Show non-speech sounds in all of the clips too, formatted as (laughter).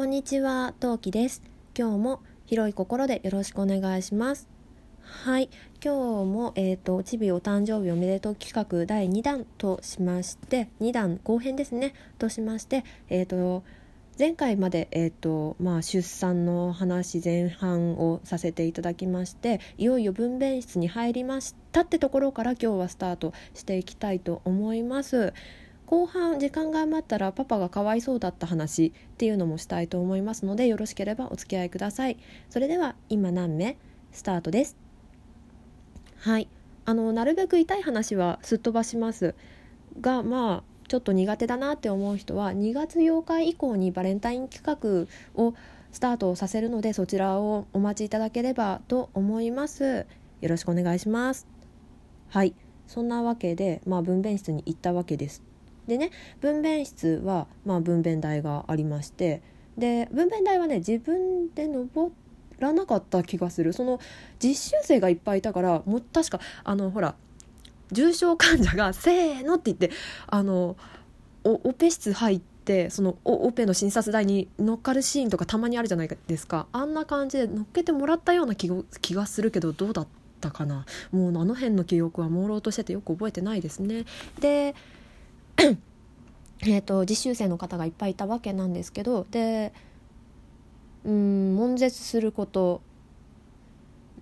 こんにちは、トウキです。今日も広い心でよろしくお願いします。はい、今日もえっ、とちびお誕生日おめでとう企画第2弾としまして、2弾後編ですねとしまして、えっ、と前回までえっ、とまあ出産の話前半をさせていただきまして、いよいよ分娩室に入りましたってところから今日はスタートしていきたいと思います。後半時間が余ったらパパがかわいそうだった話っていうのもしたいと思いますのでよろしければお付き合いください。それでは今何目？スタートです。はい。あのなるべく痛い話はすっ飛ばしますがまあちょっと苦手だなって思う人は2月8日以降にバレンタイン企画をスタートさせるのでそちらをお待ちいただければと思います。よろしくお願いします。はい。そんなわけでまあ分娩室に行ったわけです。でね分娩室は、まあ、分娩台がありましてで分娩台はね自分で登らなかった気がする。その実習生がいっぱいいたからも確かあのほら重症患者が「(laughs) せーの」って言ってあのオペ室入ってそのオペの診察台に乗っかるシーンとかたまにあるじゃないですか。あんな感じで乗っけてもらったような気気がするけどどうだったかな。もうあの辺の記憶は朦朧としててよく覚えてないですね。でえーと実習生の方がいっぱいいたわけなんですけどでうん悶絶すること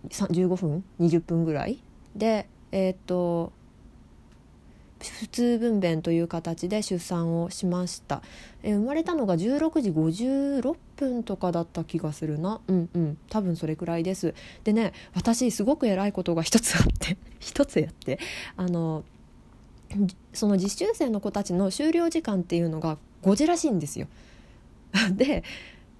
15分20分ぐらい？でえっ、ー、と普通分娩という形で出産をしました、え、生まれたのが16時56分とかだった気がするな。うんうん。多分それくらいです。でね私すごく偉いことが一つあって (laughs) 一つやってあのその実習生の子たちの終了時間っていうのが5時らしいんですよ。(laughs) で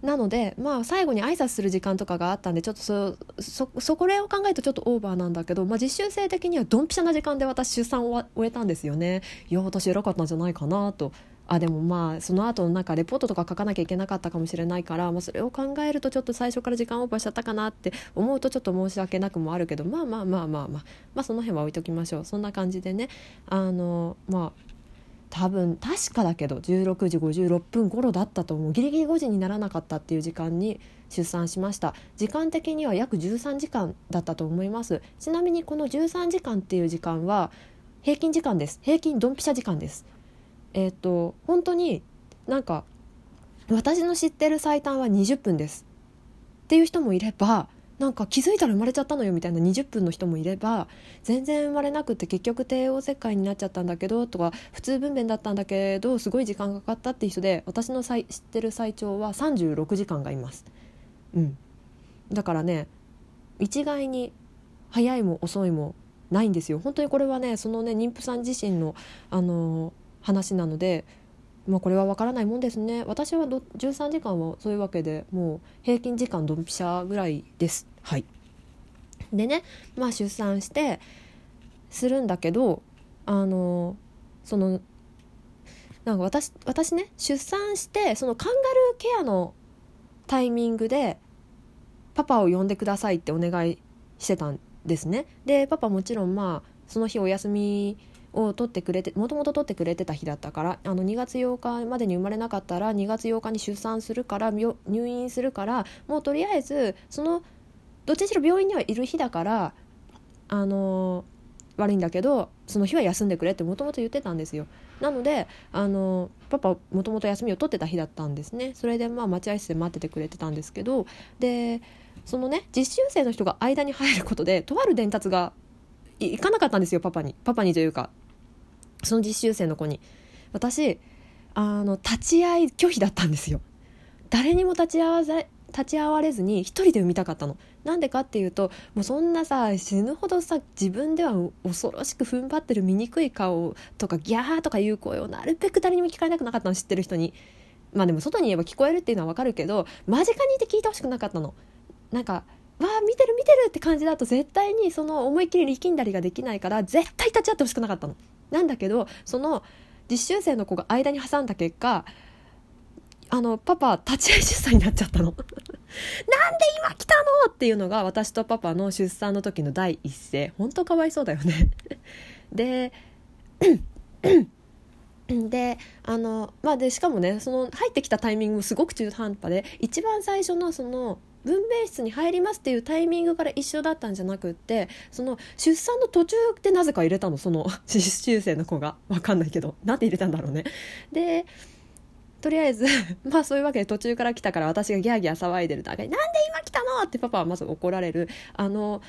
なのでまあ最後に挨拶する時間とかがあったんでちょっとそそそこれを考えるとちょっとオーバーなんだけど、まあ、実習生的にはドンピシャな時間で私出産を終えたんですよね。いや私偉かったんじゃないかなとあでもまあその後のなんかレポートとか書かなきゃいけなかったかもしれないから、まあ、それを考えるとちょっと最初から時間オーバーしちゃったかなって思うとちょっと申し訳なくもあるけどまあまあまあまあまあまあその辺は置いときましょう。そんな感じでねあのまあ多分確かだけど16時56分頃だったと思うギリギリ5時にならなかったっていう時間に出産しました。時間的には約13時間だったと思います。ちなみにこの13時間っていう時間は平均時間です。平均ドンピシャ時間です。えっ、ー、と本当になんか私の知ってる最短は20分です。っていう人もいればなんか気づいたら生まれちゃったのよみたいな20分の人もいれば全然生まれなくて結局帝王切開になっちゃったんだけどとか普通分娩だったんだけどすごい時間かかったっていう人で私の知ってる最長は36時間がいます。うん、だからね一概に早いも遅いもないんですよ。本当にこれはねそのね妊婦さん自身の、あのー、話なのでまあ、これは分からないもんですね。私はど13時間はそういうわけでもう平均時間ドンピシャぐらいです。はい。でねまあ出産してするんだけどあのそのなんか私私ね出産してそのカンガルーケアのタイミングでパパを呼んでくださいってお願いしてたんですね。でパパもちろんまあその日お休みを取ってくれてもともと取ってくれてた日だったからあの2月8日までに生まれなかったら2月8日に出産するから入院するからもうとりあえずそのどっちにしろ病院にはいる日だからあの悪いんだけどその日は休んでくれってもともと言ってたんですよ。なのであのパパもともと休みを取ってた日だったんですね。それでまあ待合室で待っててくれてたんですけどでそのね実習生の人が間に入ることでとある伝達が行かなかったんですよパパに。パパにというか。その実習生の子に私あの立ち会い拒否だったんですよ。誰にも立ち会わざ立ち会われずに一人で産みたかったの。なんでかっていうともうそんなさ死ぬほどさ自分では恐ろしく踏ん張ってる醜い顔とかギャーとかいう声をなるべく誰にも聞かれなくなかったの知ってる人に。まあでも外に言えば聞こえるっていうのは分かるけど間近にいて聞いてほしくなかったの。なんかわあ見てる見てるって感じだと絶対にその思いっきり力んだりができないから絶対立ち会ってほしくなかったの。なんだけどその実習生の子が間に挟んだ結果あのパパ立ち会い出産になっちゃったの。(laughs) なんで今来たのっていうのが私とパパの出産の時の第一声。本当かわいそうだよね。(laughs) で (coughs) であのまあでしかもねその入ってきたタイミングもすごく中途半端で一番最初のその分娩室に入りますっていうタイミングから一緒だったんじゃなくってその出産の途中でなぜか入れたのその (laughs) 実習生の子が。分かんないけど。なんで入れたんだろうね。でとりあえず (laughs) まあそういうわけで途中から来たから私がギャーギャー騒いでる中に「なんで今来たの?」ってパパはまず怒られる。あの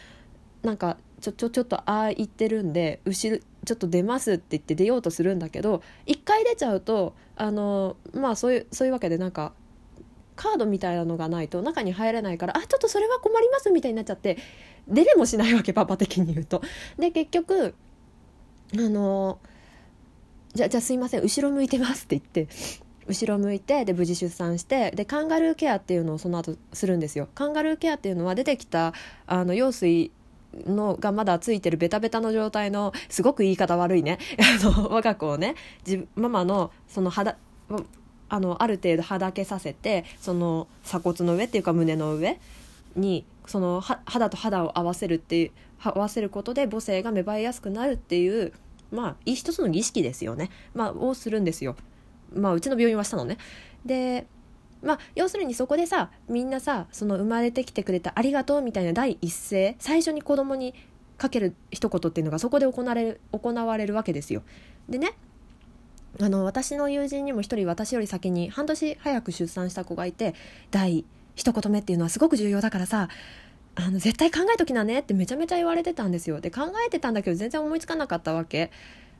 なんかちょちょちょっとああ言ってるんで後ろちょっと出ますって言って出ようとするんだけど一回出ちゃうとあのまあそういうそういうわけでなんかカードみたいなのがないと中に入れないからあちょっとそれは困りますみたいになっちゃって出れもしないわけパパ的に言うと。で結局あのじゃじゃあすいません後ろ向いてますって言って後ろ向いてで無事出産してでカンガルーケアっていうのをその後するんですよカンガルーケアっていうのは出てきたあの羊水のがまだついてるベタベタの状態のすごく言い方悪いね (laughs) あの我が子をねママのその肌あのある程度はだけさせてその鎖骨の上っていうか胸の上にその肌と肌を合わせるっていう合わせることで母性が芽生えやすくなるっていうまあ一つの儀式ですよね、まあ、をするんですよ。まあうちの病院はしたのね。でまあ、要するにそこでさみんなさその生まれてきてくれたありがとうみたいな第一声最初に子供にかける一言っていうのがそこで行われる行われるわけですよ。でねあの私の友人にも一人私より先に半年早く出産した子がいて第一言目っていうのはすごく重要だからさあの絶対考えときなねってめちゃめちゃ言われてたんですよ。で考えてたんだけど全然思いつかなかったわけ。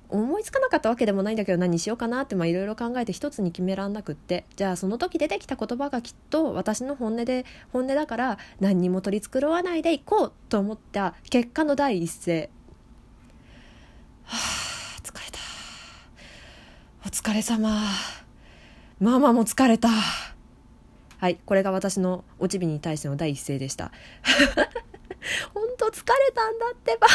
思いつかなかったわけでもないんだけど何しようかなっていろいろ考えて一つに決めらんなくって。じゃあその時出てきた言葉がきっと私の本音で本音だから何にも取り繕わないでいこうと思った結果の第一声。はあ。お疲れ様。ママも疲れた。はいこれが私のおちびに対しての第一声でした。(laughs) 本当疲れたんだってば。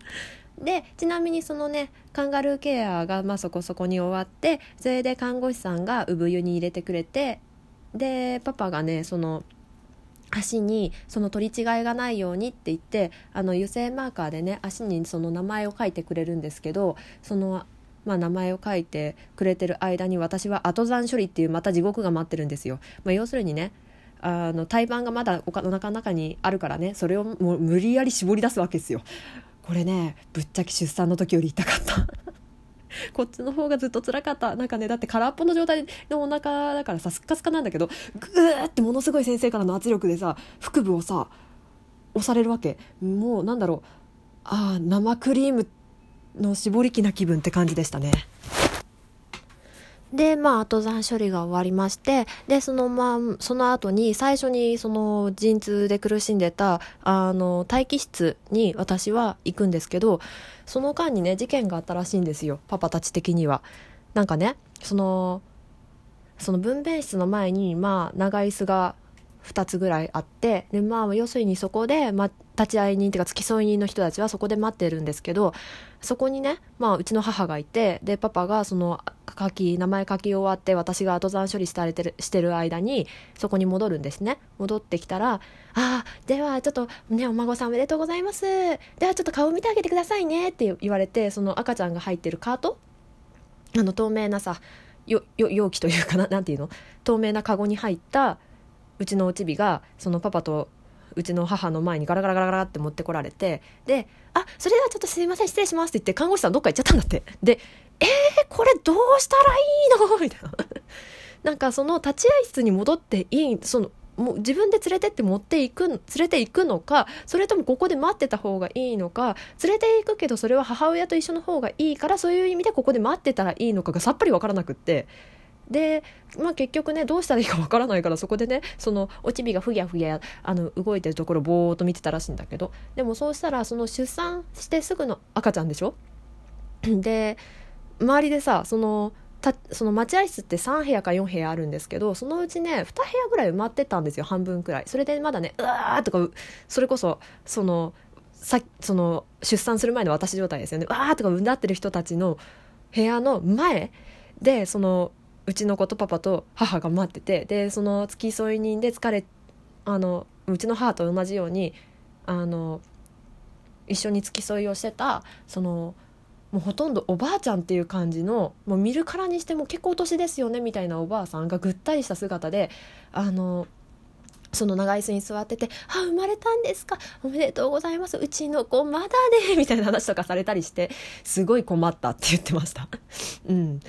(laughs) でちなみにそのねカンガルーケアがまあそこそこに終わってそれで看護師さんが産湯に入れてくれてでパパがねその足にその取り違いがないようにって言ってあの油性マーカーでね足にその名前を書いてくれるんですけどその、まあ、名前を書いてくれてる間に私は後残処理っていうまた地獄が待ってるんですよ。まあ、要するにねあの胎盤がまだお腹の中にあるからねそれをもう無理やり絞り出すわけですよ。これねぶっちゃけ出産の時より痛かった (laughs) こっちの方がずっと辛かったなんかねだって空っぽの状態のお腹だからさスッカスカなんだけどグーってものすごい先生からの圧力でさ腹部をさ押されるわけもうなんだろうああ生クリームの絞り器な気分って感じでしたね。で、まあ、後残処理が終わりまして、で、その、まあ、その後に、最初に、その、陣痛で苦しんでた、あの、待機室に私は行くんですけど、その間にね、事件があったらしいんですよ、パパたち的には。なんかね、その、その分娩室の前に、まあ、長椅子が2つぐらいあってでまあ要するにそこで、ま、立ち会い人っていうか付き添い人の人たちはそこで待ってるんですけどそこにね、まあ、うちの母がいてでパパがその書き名前書き終わって私が後残処理されてるしてる間にそこに戻るんですね。戻ってきたら「ああではちょっとねお孫さんおめでとうございます。ではちょっと顔見てあげてくださいね」って言われてその赤ちゃんが入ってるカートあの透明なさよよ容器というかななんていうの？透明なカゴに入ったうちのおちびがそのパパとうちの母の前にガラガラガラガラって持ってこられてで「あそれではちょっとすいません失礼します」って言って看護師さんどっか行っちゃったんだって。で「えー、これどうしたらいいの?」みたいな。(laughs) なんかその立合室に戻っていいそのもう自分で連れてって持っていく連れていくのかそれともここで待ってた方がいいのか連れていくけどそれは母親と一緒の方がいいからそういう意味でここで待ってたらいいのかがさっぱり分からなくって。で、まあ、結局ねどうしたらいいかわからないからそこでねそのおちびがふぎゃふぎゃあの動いてるところぼーっと見てたらしいんだけどでもそうしたらその出産してすぐの赤ちゃんでしょ？(clears throat) で周りでさそのたその待合室って3部屋か4部屋あるんですけどそのうちね2部屋ぐらい埋まってたんですよ半分くらい。それでまだねうわーとかそれこそそのさその出産する前の私状態ですよね。わーとかうなってる人たちの部屋の前でそのうちの子とパパと母が待っててでその付き添い人で疲れあのうちの母と同じようにあの一緒に付き添いをしてたそのもうほとんどおばあちゃんっていう感じのもう見るからにしても結構お年ですよねみたいなおばあさんがぐったりした姿であのその長椅子に座ってて「あ生まれたんですかおめでとうございますうちの子まだね」みたいな話とかされたりしてすごい困ったって言ってました。うん。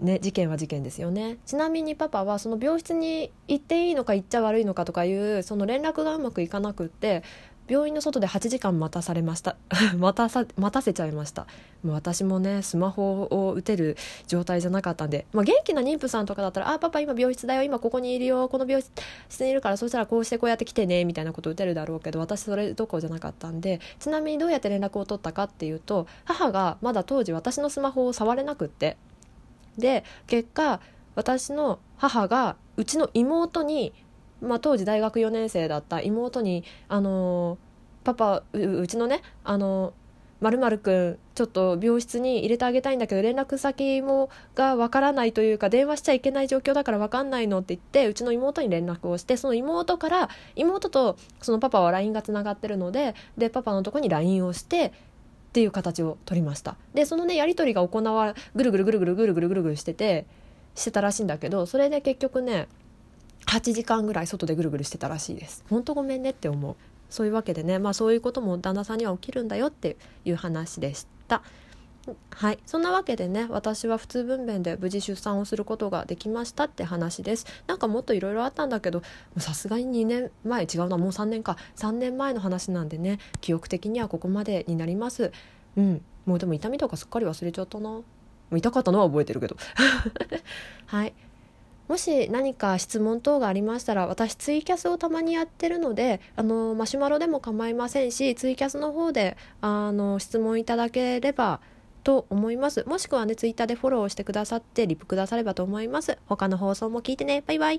ね事件は事件ですよね。ちなみにパパはその病室に行っていいのか行っちゃ悪いのかとかいうその連絡がうまくいかなくって病院の外で8時間待たされました。(laughs) 待たさ待たせちゃいました。もう私もねスマホを打てる状態じゃなかったんで、まあ、元気な妊婦さんとかだったら「あパパ今病室だよ。今ここにいるよ。この病室にいるからそしたらこうしてこうやって来てね」みたいなこと打てるだろうけど私それどころじゃなかったんで。ちなみにどうやって連絡を取ったかっていうと母がまだ当時私のスマホを触れなくって。で結果私の母がうちの妹にまあ、当時大学4年生だった妹に「あのパパうちのねあのまるくんちょっと病室に入れてあげたいんだけど連絡先もがわからないというか電話しちゃいけない状況だからわかんないのって言ってうちの妹に連絡をしてその妹から妹とそのパパは LINE がつながってるのででパパのとこに LINE をしてっていう形を取りました。でそのねやり取りが行わぐるぐるぐるぐるぐるぐるぐるぐるしててしてたらしいんだけどそれで結局ね8時間ぐらい外でぐるぐるしてたらしいです。本当ごめんねって思う。そういうわけでねまあそういうことも旦那さんには起きるんだよっていう話でした。はい。そんなわけでね私は普通分娩で無事出産をすることができましたって話です。なんかもっといろいろあったんだけどさすがに2年前違うなもう3年か。3年前の話なんでね記憶的にはここまでになります。うん。もうでも痛みとかすっかり忘れちゃったな。もう痛かったのは覚えてるけど。(laughs) はい。もし何か質問等がありましたら私ツイキャスをたまにやってるのであのマシュマロでも構いませんしツイキャスの方であの質問いただければと思います。もしくはねツイッターでフォローしてくださってリプくださればと思います。他の放送も聞いてね。バイバイ。